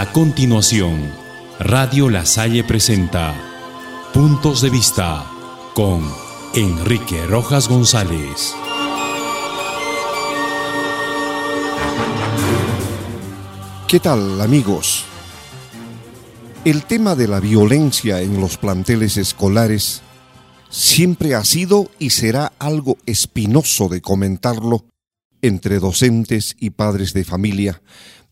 A continuación, Radio La Salle presenta Puntos de Vista con Enrique Rojas González. ¿Qué tal amigos? El tema de la violencia en los planteles escolares siempre ha sido y será algo espinoso de comentarlo entre docentes y padres de familia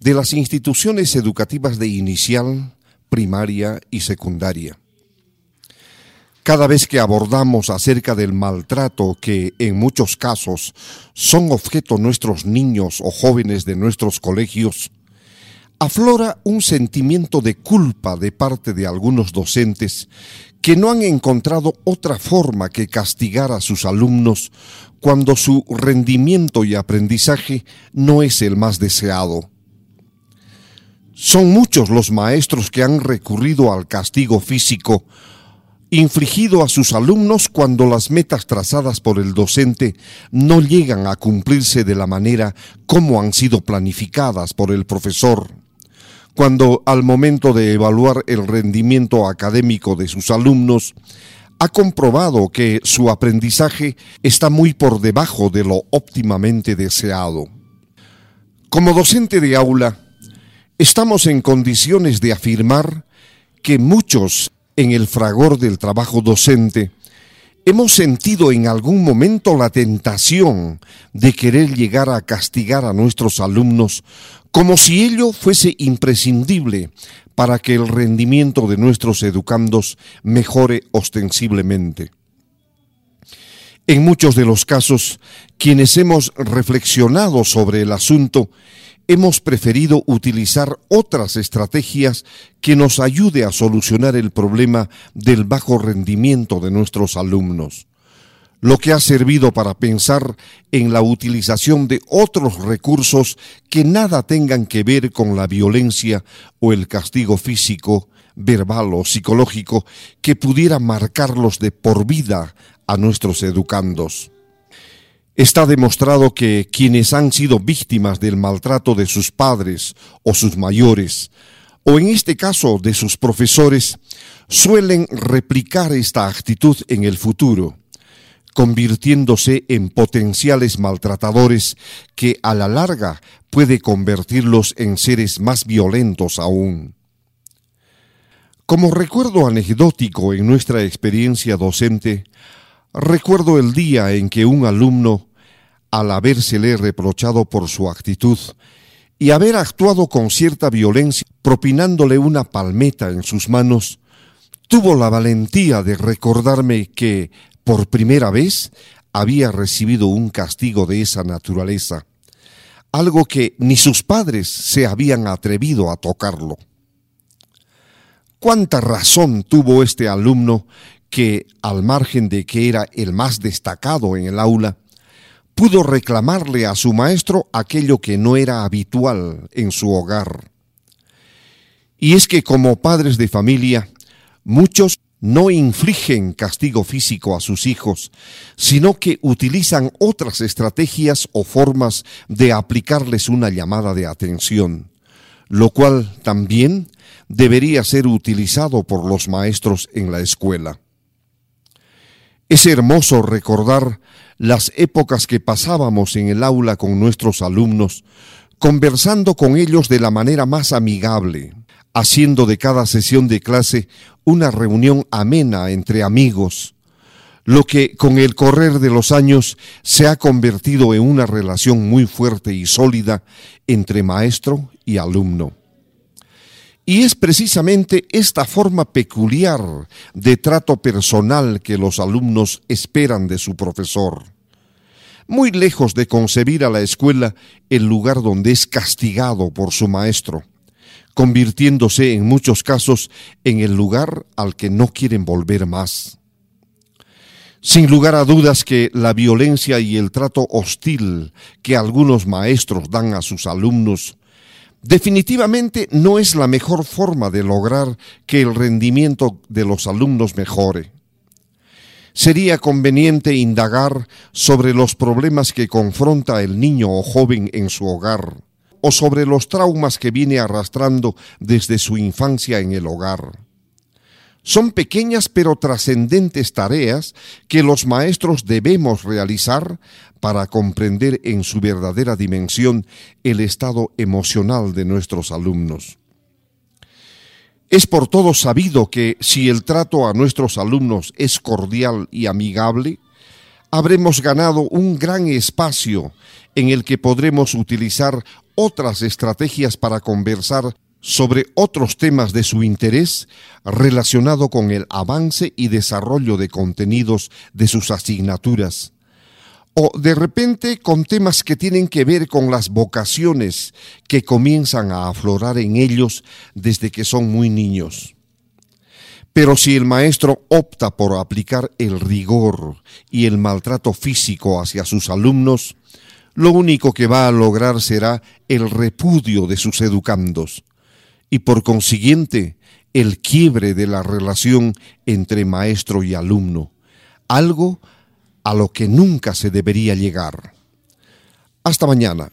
de las instituciones educativas de inicial, primaria y secundaria. Cada vez que abordamos acerca del maltrato que en muchos casos son objeto nuestros niños o jóvenes de nuestros colegios, aflora un sentimiento de culpa de parte de algunos docentes que no han encontrado otra forma que castigar a sus alumnos cuando su rendimiento y aprendizaje no es el más deseado. Son muchos los maestros que han recurrido al castigo físico infligido a sus alumnos cuando las metas trazadas por el docente no llegan a cumplirse de la manera como han sido planificadas por el profesor cuando al momento de evaluar el rendimiento académico de sus alumnos, ha comprobado que su aprendizaje está muy por debajo de lo óptimamente deseado. Como docente de aula, estamos en condiciones de afirmar que muchos en el fragor del trabajo docente hemos sentido en algún momento la tentación de querer llegar a castigar a nuestros alumnos como si ello fuese imprescindible para que el rendimiento de nuestros educandos mejore ostensiblemente. En muchos de los casos, quienes hemos reflexionado sobre el asunto, hemos preferido utilizar otras estrategias que nos ayude a solucionar el problema del bajo rendimiento de nuestros alumnos lo que ha servido para pensar en la utilización de otros recursos que nada tengan que ver con la violencia o el castigo físico, verbal o psicológico que pudiera marcarlos de por vida a nuestros educandos. Está demostrado que quienes han sido víctimas del maltrato de sus padres o sus mayores, o en este caso de sus profesores, suelen replicar esta actitud en el futuro convirtiéndose en potenciales maltratadores que a la larga puede convertirlos en seres más violentos aún. Como recuerdo anecdótico en nuestra experiencia docente, recuerdo el día en que un alumno, al habérsele reprochado por su actitud y haber actuado con cierta violencia, propinándole una palmeta en sus manos, tuvo la valentía de recordarme que por primera vez había recibido un castigo de esa naturaleza, algo que ni sus padres se habían atrevido a tocarlo. ¿Cuánta razón tuvo este alumno que, al margen de que era el más destacado en el aula, pudo reclamarle a su maestro aquello que no era habitual en su hogar? Y es que como padres de familia, muchos no infligen castigo físico a sus hijos, sino que utilizan otras estrategias o formas de aplicarles una llamada de atención, lo cual también debería ser utilizado por los maestros en la escuela. Es hermoso recordar las épocas que pasábamos en el aula con nuestros alumnos, conversando con ellos de la manera más amigable, haciendo de cada sesión de clase una reunión amena entre amigos, lo que con el correr de los años se ha convertido en una relación muy fuerte y sólida entre maestro y alumno. Y es precisamente esta forma peculiar de trato personal que los alumnos esperan de su profesor. Muy lejos de concebir a la escuela el lugar donde es castigado por su maestro convirtiéndose en muchos casos en el lugar al que no quieren volver más. Sin lugar a dudas que la violencia y el trato hostil que algunos maestros dan a sus alumnos definitivamente no es la mejor forma de lograr que el rendimiento de los alumnos mejore. Sería conveniente indagar sobre los problemas que confronta el niño o joven en su hogar o sobre los traumas que viene arrastrando desde su infancia en el hogar. Son pequeñas pero trascendentes tareas que los maestros debemos realizar para comprender en su verdadera dimensión el estado emocional de nuestros alumnos. Es por todo sabido que si el trato a nuestros alumnos es cordial y amigable, habremos ganado un gran espacio en el que podremos utilizar otras estrategias para conversar sobre otros temas de su interés relacionado con el avance y desarrollo de contenidos de sus asignaturas, o de repente con temas que tienen que ver con las vocaciones que comienzan a aflorar en ellos desde que son muy niños. Pero si el maestro opta por aplicar el rigor y el maltrato físico hacia sus alumnos, lo único que va a lograr será el repudio de sus educandos y por consiguiente el quiebre de la relación entre maestro y alumno, algo a lo que nunca se debería llegar. Hasta mañana.